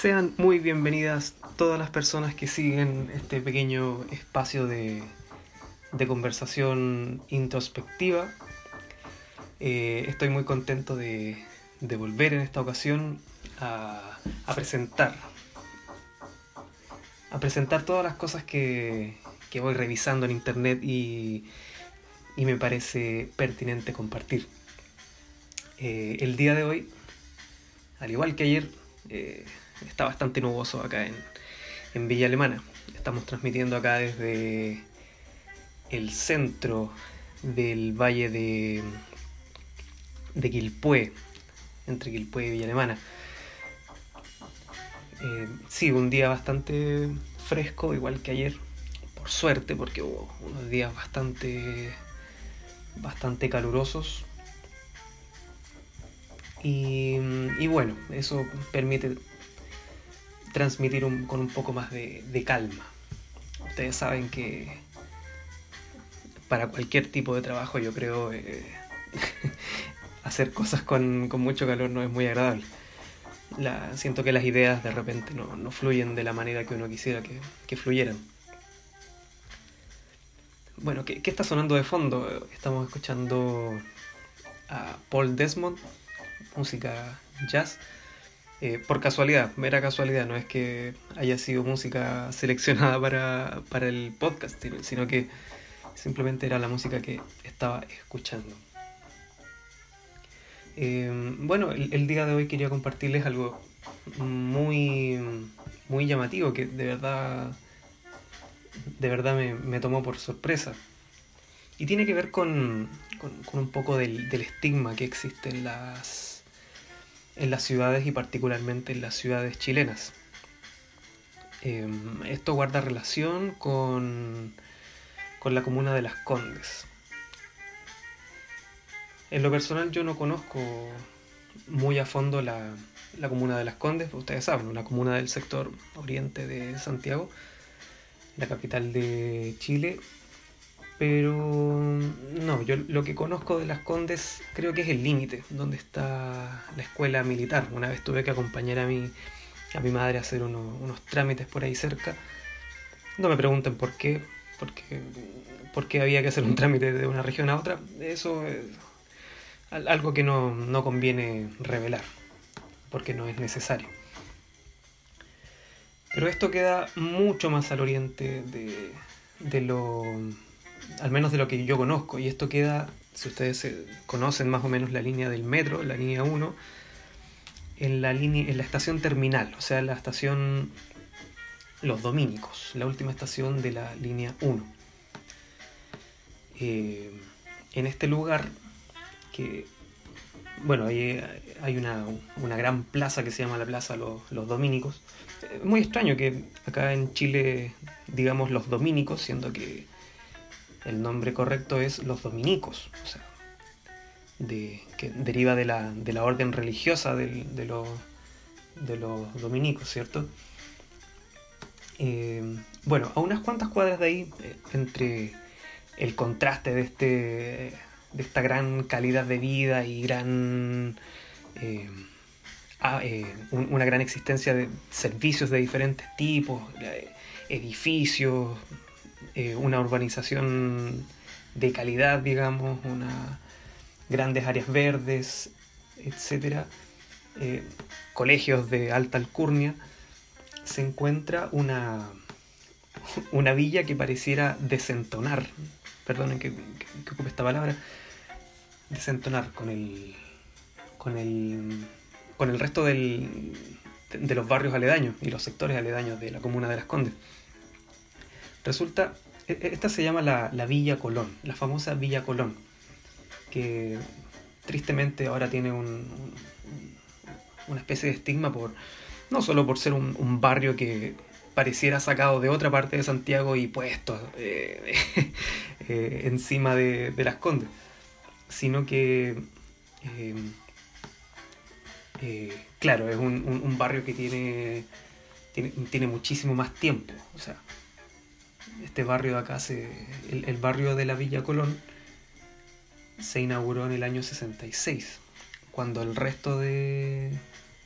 Sean muy bienvenidas todas las personas que siguen este pequeño espacio de, conversación introspectiva. Eh, estoy muy contento de, volver en esta ocasión a, presentar. A presentar todas las cosas que, voy revisando en internet y, y me parece pertinente compartir. Eh, el día de hoy, al igual que ayer, eh, está bastante nuboso acá en, en Villa Alemana. Estamos transmitiendo acá desde el centro del valle de, de Quilpué, entre Quilpué y Villa Alemana. Eh, sí, un día bastante fresco, igual que ayer, por suerte, porque hubo unos días bastante, bastante calurosos. Y, y bueno, eso permite transmitir un, con un poco más de, calma. Ustedes saben que para cualquier tipo de trabajo yo creo eh, hacer cosas con, mucho calor no es muy agradable. Siento que las ideas de repente no, fluyen de la manera que uno quisiera que, que fluyeran. Bueno, ¿qué, ¿qué, está sonando de fondo? Estamos escuchando a Paul Desmond, música jazz. Eh, por casualidad, mera casualidad, no es que haya sido música seleccionada para, para el podcast, sino que simplemente era la música que estaba escuchando. Eh, bueno, el, el, día de hoy quería compartirles algo muy, muy llamativo que de verdad, de verdad me, me tomó por sorpresa. Y tiene que ver con, con, con un poco del, del estigma que existe en las en las ciudades y particularmente en las ciudades chilenas. Eh, esto guarda relación con, con la comuna de Las Condes. En lo personal yo no conozco muy a fondo la, la comuna de Las Condes, ustedes saben, una comuna del sector oriente de Santiago, la capital de Chile, pero no, yo lo que conozco de Las Condes creo que es el límite, donde está la escuela militar. Una vez tuve que acompañar a mi, a mi madre a hacer uno, unos trámites por ahí cerca. No me pregunten por qué, porque, porque había que hacer un trámite de una región a otra. Eso es algo que no, no conviene revelar, porque no es necesario. Pero esto queda mucho más al oriente de, de lo al menos de lo que yo conozco, y esto queda, si ustedes conocen más o menos la línea del metro, la línea 1, en la, línea, en la estación terminal, o sea, la estación Los Dominicos, la última estación de la línea 1. Eh, en este lugar, que, bueno, hay, hay una, una, gran plaza que se llama la Plaza Los, los Dominicos. Muy extraño que acá en Chile digamos los dominicos, siendo que el nombre correcto es los dominicos, o sea, que deriva de la, de la orden religiosa de, los, de los dominicos, ¿cierto? Eh, bueno, a unas cuantas cuadras de ahí, eh, entre el contraste de, este, de esta gran calidad de vida y gran... Eh, a, un, una gran existencia de servicios de diferentes tipos, edificios, eh, una urbanización de calidad, digamos, una, grandes áreas verdes, etc. Eh, colegios de alta alcurnia, se encuentra una, una villa que pareciera desentonar, perdonen que, que, ocupe esta palabra, desentonar con el, con el, con el resto del, de los barrios aledaños y los sectores aledaños de la comuna de Las Condes. Resulta, esta se llama la, la, Villa Colón, la famosa Villa Colón, que tristemente ahora tiene un, un, una especie de estigma por, no solo por ser un, barrio que pareciera sacado de otra parte de Santiago y puesto eh, eh, encima de, de, las Condes, sino que, eh claro, es un, un, barrio que tiene, tiene, tiene muchísimo más tiempo, o sea, este barrio de acá, se, el, barrio de la Villa Colón, se inauguró en el año 66, cuando el resto de,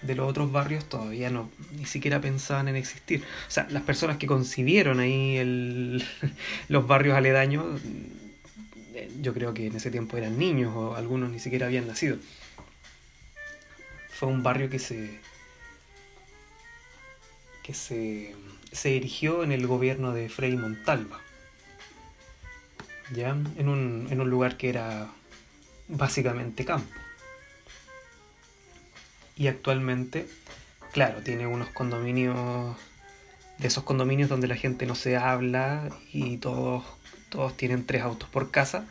de los otros barrios todavía no, ni siquiera pensaban en existir. O sea, las personas que concibieron ahí el, los barrios aledaños, yo creo que en ese tiempo eran niños o algunos ni siquiera habían nacido. Fue un barrio que se que se, se erigió en el gobierno de Frei Montalva. ¿Ya? En un, en un lugar que era básicamente campo y actualmente, claro, tiene unos condominios, de esos condominios donde la gente no se habla y todos, todos tienen tres autos por casa.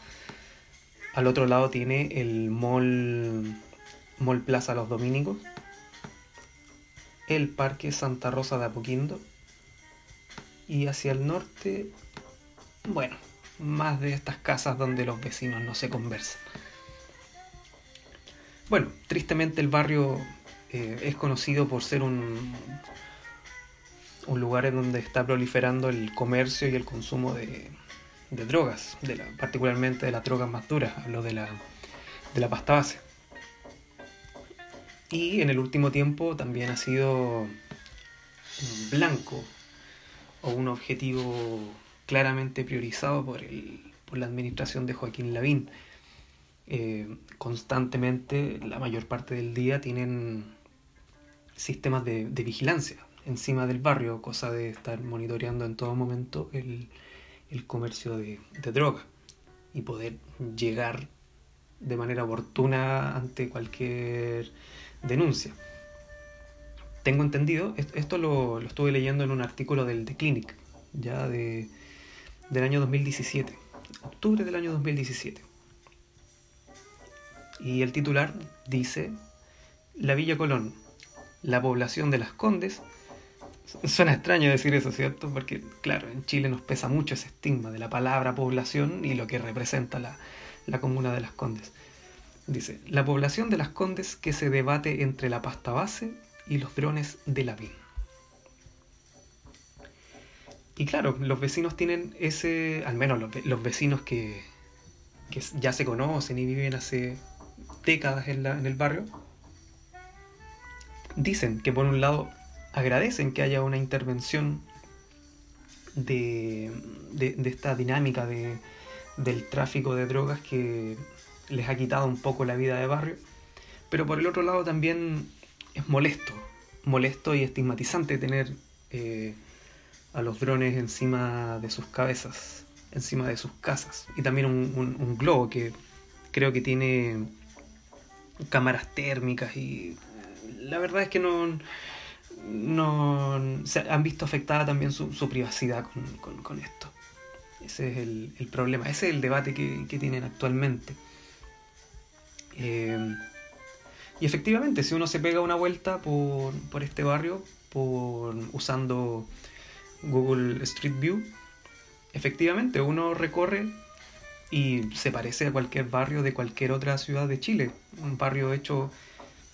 Al otro lado tiene el mall, mall Plaza Los Dominicos, el Parque Santa Rosa de Apoquindo y hacia el norte, bueno, más de estas casas donde los vecinos no se conversan. Bueno, tristemente el barrio eh, es conocido por ser un, un lugar en donde está proliferando el comercio y el consumo de, drogas, particularmente de las drogas más duras, hablo de la, de la pasta base. Y en el último tiempo también ha sido blanco o un objetivo claramente priorizado por, el, por la administración de Joaquín Lavín eh, constantemente, la mayor parte del día, tienen sistemas de, vigilancia encima del barrio, cosa de estar monitoreando en todo momento el, comercio de, de droga y poder llegar de manera oportuna ante cualquier denuncia. Tengo entendido, esto lo, estuve leyendo en un artículo del The Clinic, ya de, del año 2017, octubre del año 2017 y el titular dice, la Villa Colón, la población de las Condes. Suena extraño decir eso, ¿cierto? Porque, claro, en Chile nos pesa mucho ese estigma de la palabra población y lo que representa la, la comuna de las Condes. Dice, la población de las Condes que se debate entre la pasta base y los drones de la VIN. Y claro, los vecinos tienen ese, al menos los, vecinos que, que ya se conocen y viven hace décadas en, el barrio, dicen que por un lado agradecen que haya una intervención de, esta dinámica de, del tráfico de drogas que les ha quitado un poco la vida de barrio, pero por el otro lado también es molesto, molesto y estigmatizante tener eh, a los drones encima de sus cabezas, encima de sus casas, y también un globo que creo que tiene cámaras térmicas y la verdad es que no, no se han visto afectada también su, privacidad con, esto. Ese es el, problema, ese es el debate que, tienen actualmente. Eh, y efectivamente, si uno se pega una vuelta por, por este barrio, por, usando Google Street View, efectivamente uno recorre y se parece a cualquier barrio de cualquier otra ciudad de Chile. Un barrio hecho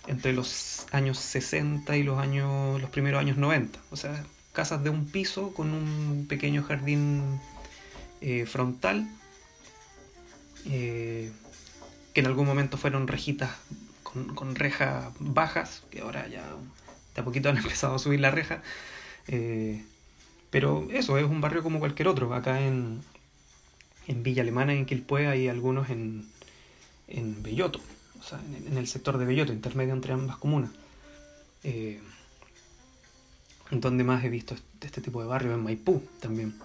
entre los años 60 y los años los primeros años 90. O sea, casas de un piso con un pequeño jardín eh, frontal eh, que en algún momento fueron rejitas con, rejas bajas, que ahora ya de a poquito han empezado a subir la reja. Eh, pero eso es un barrio como cualquier otro. Acá en, en Villa Alemana en Quilpue hay algunos en, en Belloto, o sea, en, el sector de Belloto, intermedio entre ambas comunas. Eh, donde más he visto este tipo de barrios, en Maipú también.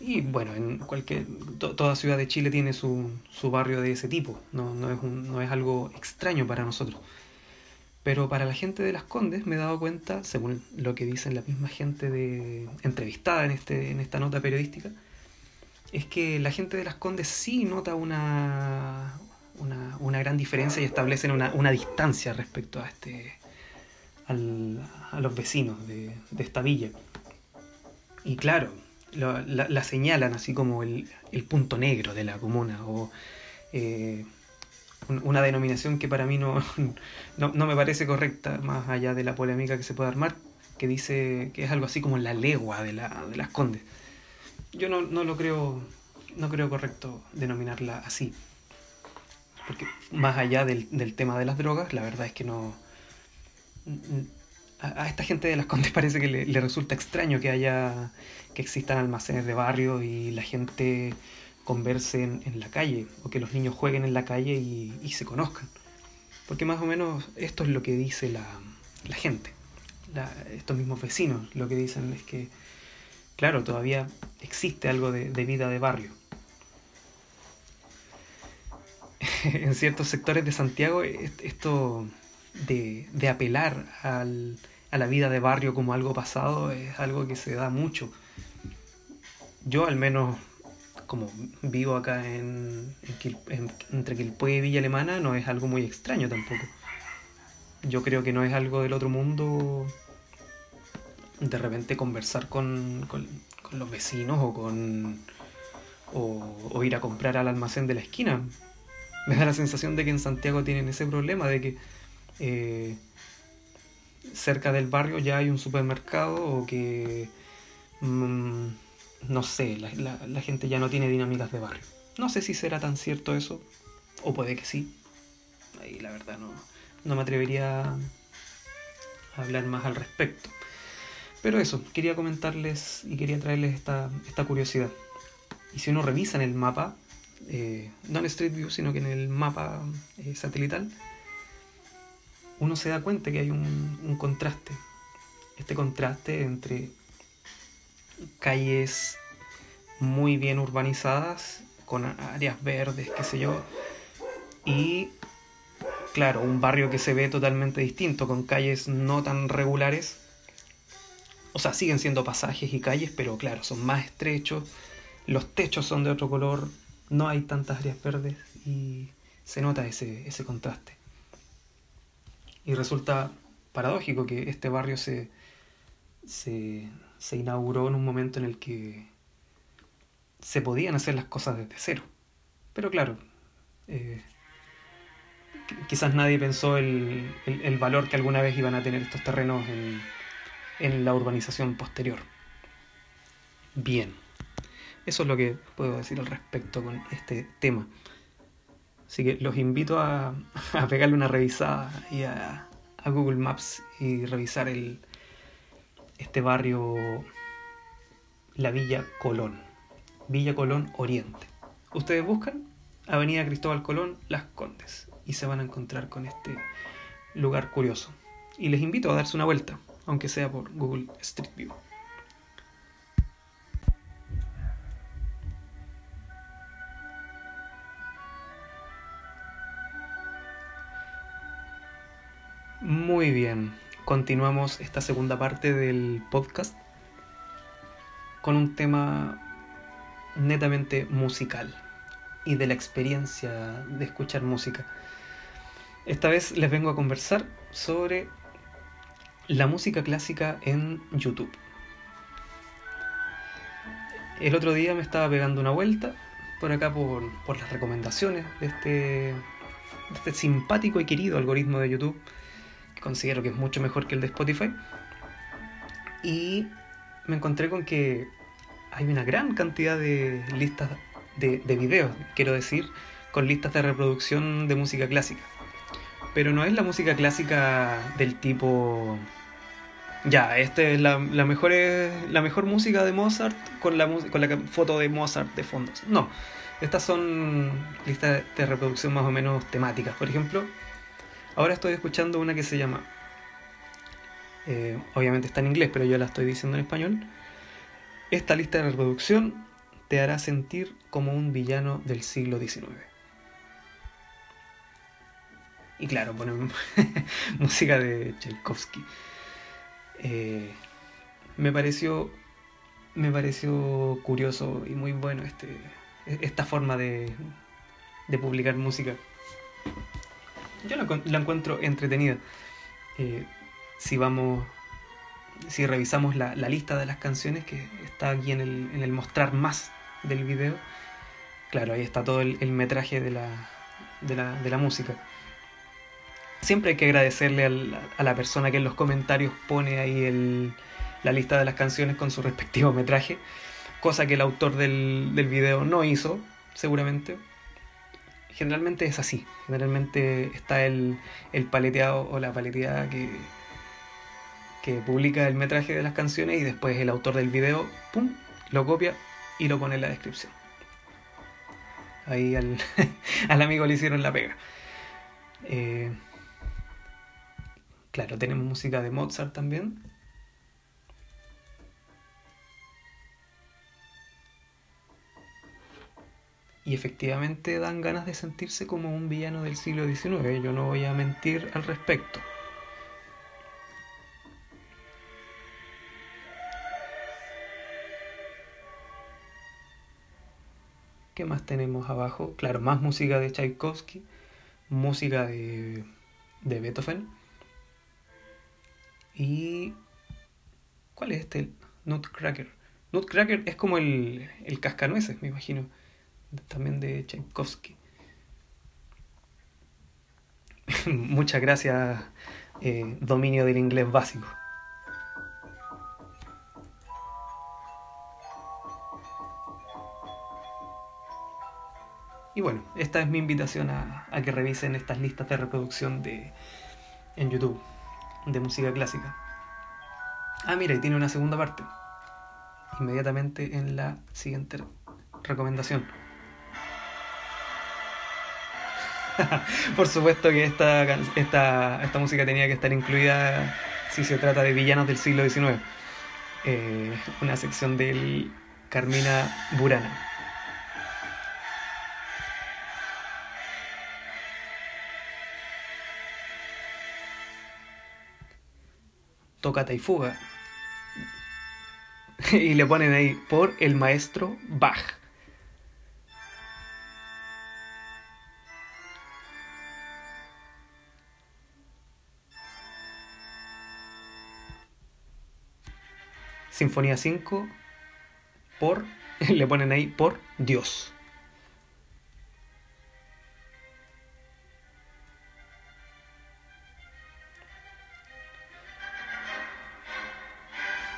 Y bueno, en cualquier, toda ciudad de Chile tiene su, su barrio de ese tipo, no, no, es no es algo extraño para nosotros. Pero para la gente de Las Condes me he dado cuenta, según lo que dicen la misma gente de, entrevistada en, este, en esta nota periodística, es que la gente de las Condes sí nota una, una, gran diferencia y establecen una, distancia respecto a este a los vecinos de, esta villa. Y claro, la, señalan así como el, punto negro de la comuna o eh, una denominación que para mí no, no, me parece correcta, más allá de la polémica que se puede armar, que dice que es algo así como la legua de, la, de las Condes yo no, no lo creo, no creo correcto denominarla así. Porque más allá del, tema de las drogas, la verdad es que no, a, esta gente de las Condes parece que le, resulta extraño que haya que existan almacenes de barrio y la gente converse en, la calle o que los niños jueguen en la calle y, se conozcan. Porque más o menos esto es lo que dice la, gente, estos mismos vecinos. Lo que dicen es que, claro, todavía existe algo de, de vida de barrio. en ciertos sectores de Santiago esto de, apelar al, a la vida de barrio como algo pasado es algo que se da mucho. Yo al menos, como vivo acá en, en, entre Quilpue y Villa Alemana, no es algo muy extraño tampoco. Yo creo que no es algo del otro mundo de repente conversar con, con, los vecinos o con o, ir a comprar al almacén de la esquina. Me da la sensación de que en Santiago tienen ese problema de que eh, cerca del barrio ya hay un supermercado o que, mm, no sé, la, gente ya no tiene dinámicas de barrio. No sé si será tan cierto eso, o puede que sí. Ahí la verdad no, no me atrevería a hablar más al respecto. Pero eso, quería comentarles y quería traerles esta, esta curiosidad. Y si uno revisa en el mapa, eh, no en Street View, sino que en el mapa eh, satelital, uno se da cuenta que hay un, contraste. Este contraste entre calles muy bien urbanizadas, con áreas verdes, qué sé yo, y claro, un barrio que se ve totalmente distinto, con calles no tan regulares. O sea, siguen siendo pasajes y calles, pero claro, son más estrechos, los techos son de otro color, no hay tantas áreas verdes y se nota ese, contraste. Y resulta paradójico que este barrio se, se, inauguró en un momento en el que se podían hacer las cosas desde cero. Pero claro, eh, quizás nadie pensó el, valor que alguna vez iban a tener estos terrenos en, en la urbanización posterior. Bien, eso es lo que puedo decir al respecto con este tema. Así que los invito a, pegarle una revisada y a, Google Maps y revisar el, este barrio, la Villa Colón. Villa Colón Oriente. Ustedes buscan Avenida Cristóbal Colón, Las Condes, y se van a encontrar con este lugar curioso. Y les invito a darse una vuelta, aunque sea por Google Street View. Continuamos esta segunda parte del podcast con un tema netamente musical y de la experiencia de escuchar música. Esta vez les vengo a conversar sobre la música clásica en YouTube. El otro día me estaba pegando una vuelta por acá por, las recomendaciones de este, de este simpático y querido algoritmo de YouTube considero que es mucho mejor que el de Spotify. Y me encontré con que hay una gran cantidad de listas de, de videos, quiero decir, con listas de reproducción de música clásica. Pero no es la música clásica del tipo ya, esta es la, la, mejor, la mejor música de Mozart con la, con la foto de Mozart de fondo. No, estas son listas de reproducción más o menos temáticas. Por ejemplo, Ahora estoy escuchando una que se llama, eh, obviamente está en inglés, pero yo la estoy diciendo en español. Esta lista de reproducción te hará sentir como un villano del siglo XIX. Y claro, ponen música de Tchaikovsky. Eh, me pareció me pareció curioso y muy bueno este, esta forma de, de publicar música yo la, encuentro entretenida. Eh, si vamos, si revisamos la, lista de las canciones que está aquí en el, mostrar más del video, claro, ahí está todo el, metraje de la, de, la, de la, música. Siempre hay que agradecerle a la persona que en los comentarios pone ahí el, la lista de las canciones con su respectivo metraje, cosa que el autor del, del video no hizo, seguramente, generalmente es así. Generalmente está el, el paleteado o la paleteada que, que publica el metraje de las canciones y después el autor del video, pum, lo copia y lo pone en la descripción. Ahí al, al amigo le hicieron la pega. Eh, claro, tenemos música de Mozart también. Y efectivamente dan ganas de sentirse como un villano del siglo XIX. Yo no voy a mentir al respecto. ¿Qué más tenemos abajo? Claro, más música de Tchaikovsky, música de, de Beethoven. Y... ¿Cuál es este? Nutcracker. Nutcracker es como el, el cascanueces, me imagino. También de Tchaikovsky. Muchas gracias, eh, dominio del inglés básico. Y bueno, esta es mi invitación a, que revisen estas listas de reproducción de, en YouTube de música clásica. Ah, mira, y tiene una segunda parte. Inmediatamente en la siguiente recomendación. Por supuesto que esta, esta, esta, música tenía que estar incluida si se trata de villanos del siglo XIX. Eh, una sección del Carmina Burana. tocata y fuga. y le ponen ahí por el maestro Bach. Sinfonía 5 por le ponen ahí por Dios.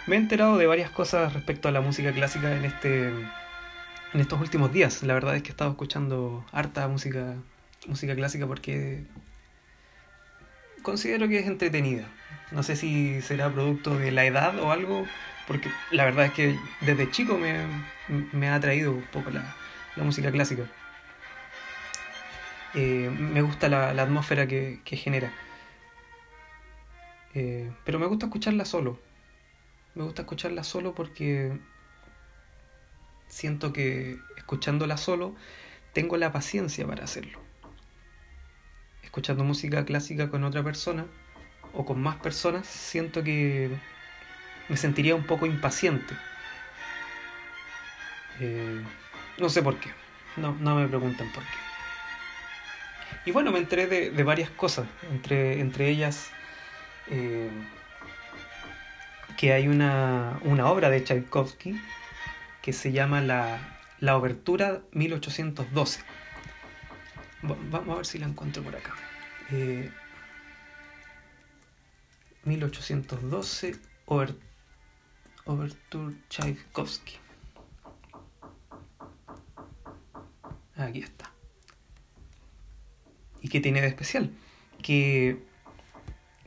me he enterado de varias cosas respecto a la música clásica en este en estos últimos días. La verdad es que he estado escuchando harta música música clásica porque considero que es entretenida. No sé si será producto de la edad o algo, porque la verdad es que desde chico me, ha atraído un poco la, música clásica. Eh, me gusta la, atmósfera que, genera. Eh, pero me gusta escucharla solo me gusta escucharla solo porque siento que escuchándola solo tengo la paciencia para hacerlo. Escuchando música clásica con otra persona o con más personas, siento que me sentiría un poco impaciente. Eh, no sé por qué, no, no me preguntan por qué. Y bueno, me enteré de, varias cosas, entre, entre ellas eh, que hay una, obra de Tchaikovsky que se llama La, la Obertura 1812. Vamos a ver si la encuentro por acá. 1812, eh, Obertura Tchaikovsky. Aquí está. ¿Y qué tiene de especial? Que,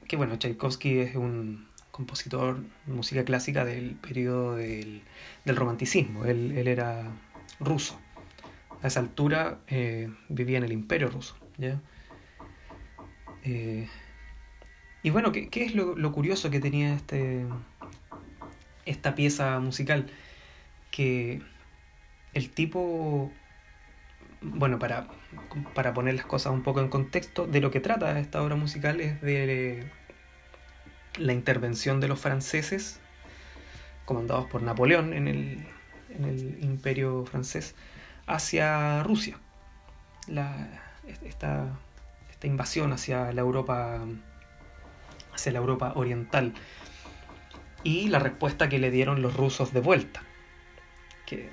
que bueno, Tchaikovsky es un, compositor de música clásica del periodo del, romanticismo. Él, era ruso. A esa altura eh, vivía en el imperio ruso. Eh, y bueno, ¿qué, es lo, curioso que tenía este, esta pieza musical? Que el tipo, bueno, para, para poner las cosas un poco en contexto, de lo que trata esta obra musical es de la intervención de los franceses, comandados por Napoleón en el, imperio francés, hacia Rusia. esta, invasión hacia la Europa hacia la Europa oriental y la respuesta que le dieron los rusos de vuelta que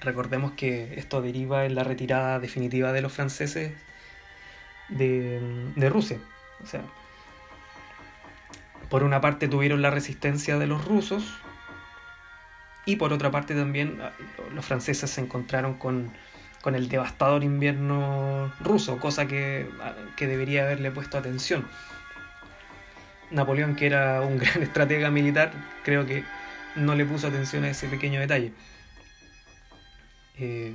recordemos que esto deriva en la retirada definitiva de los franceses de, de Rusia o sea por una parte tuvieron la resistencia de los rusos y por otra parte también ah, los franceses se encontraron con, el devastador invierno ruso, cosa que, ah, que, debería haberle puesto atención. Napoleón, que era un gran estratega militar, creo que no le puso atención a ese pequeño detalle. Eh,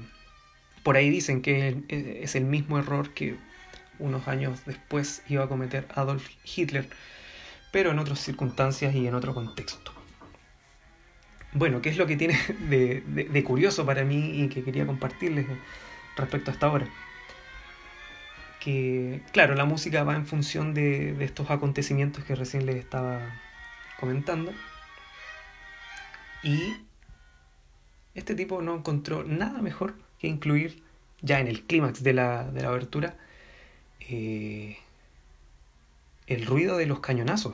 por ahí dicen que es el mismo error que unos años después iba a cometer Adolf Hitler, pero en otras circunstancias y en otro contexto. Bueno, ¿qué es lo que tiene de, curioso para mí y que quería compartirles respecto a esta obra? Que, claro, la música va en función de, estos acontecimientos que recién les estaba comentando. Y este tipo no encontró nada mejor que incluir ya en el clímax de la, de la abertura eh, el ruido de los cañonazos.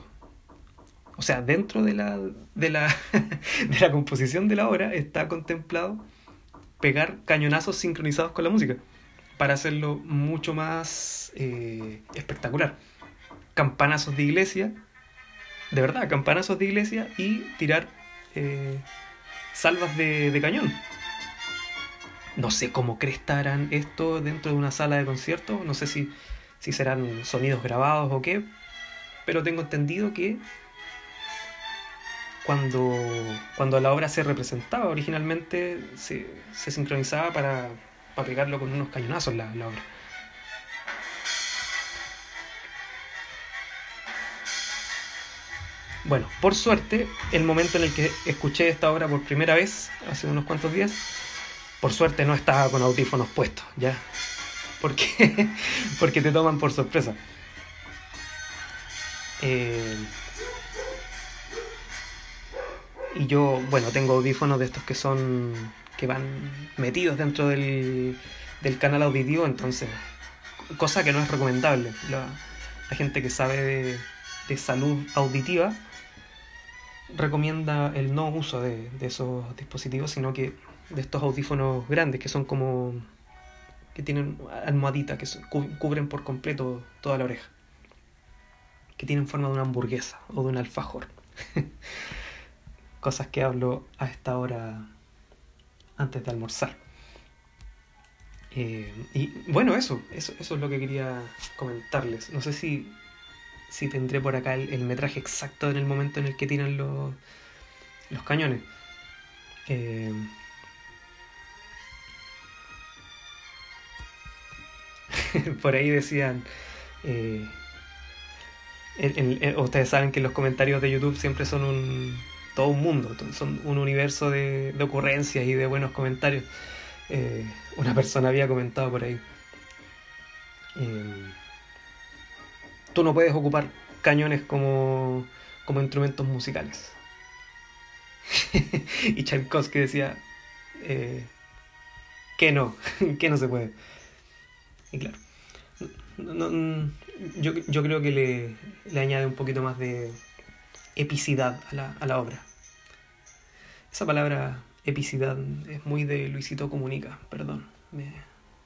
O sea, dentro de la, de, la, de la composición de la obra está contemplado pegar cañonazos sincronizados con la música para hacerlo mucho más eh, espectacular. Campanazos de iglesia, de verdad, campanazos de iglesia y tirar eh, salvas de, cañón. No sé cómo crestarán esto dentro de una sala de concierto, no sé si, si serán sonidos grabados o qué, pero tengo entendido que cuando, cuando la obra se representaba originalmente se, se sincronizaba para, para, pegarlo con unos cañonazos la, la obra. Bueno, por suerte, el momento en el que escuché esta obra por primera vez, hace unos cuantos días, por suerte no estaba con audífonos puestos, ¿ya? Porque, porque te toman por sorpresa. Eh, y yo, bueno, tengo audífonos de estos que son, que van metidos dentro del, del canal auditivo, entonces, cosa que no es recomendable. La, gente que sabe de, de salud auditiva recomienda el no uso de, esos dispositivos, sino que de estos audífonos grandes que son como que tienen almohadita, que cubren por completo toda la oreja, que tienen forma de una hamburguesa o de un alfajor. Cosas que hablo a esta hora antes de almorzar. Eh, y bueno, eso, eso, eso es lo que quería comentarles. No sé si si tendré por acá el, metraje exacto en el momento en el que tiran los, los cañones. Eh, por ahí decían... Eh, ustedes saben que los comentarios de YouTube siempre son un, todo un mundo, son un universo de, ocurrencias y de buenos comentarios. Eh, una persona había comentado por ahí tú no puedes ocupar cañones como, como instrumentos musicales. y Tchaikovsky decía eh, que no, que no se puede. Y claro, yo, yo, creo que le, le, añade un poquito más de epicidad a la, a la obra. Esa palabra epicidad es muy de Luisito Comunica, perdón, me,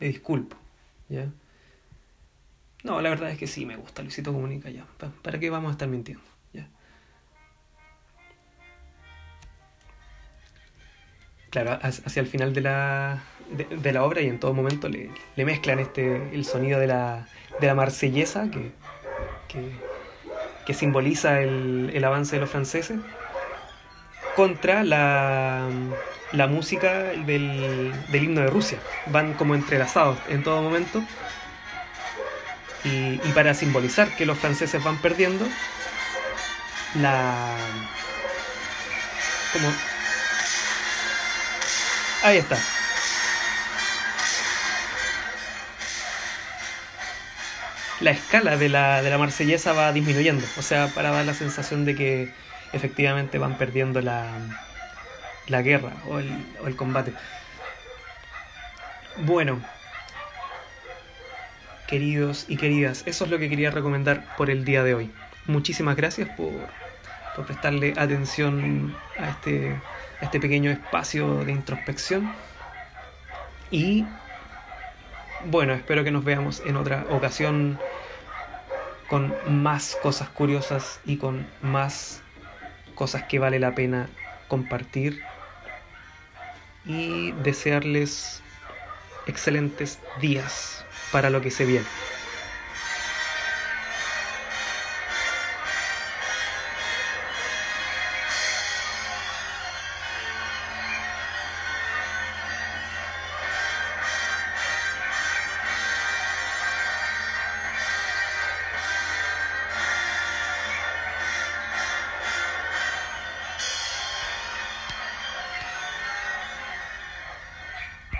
disculpo. ¿ya? No, la verdad es que sí me gusta Luisito Comunica ya. ¿Para qué vamos a estar mintiendo? Ya. Claro, hacia el final de la, de, la obra y en todo momento le, le, mezclan este, el sonido de la, de la marsellesa que, que simboliza el, el, avance de los franceses contra la, la música del, del himno de Rusia. Van como entrelazados en todo momento y, para simbolizar que los franceses van perdiendo, la... Como... Ahí está. La escala de la, de la marsellesa va disminuyendo, o sea, para dar la sensación de que efectivamente van perdiendo la, la guerra o el, o el combate. Bueno, queridos y queridas. Eso es lo que quería recomendar por el día de hoy. Muchísimas gracias por, por prestarle atención a este, a este pequeño espacio de introspección. Y bueno, espero que nos veamos en otra ocasión con más cosas curiosas y con más cosas que vale la pena compartir y desearles excelentes días para lo que se viene.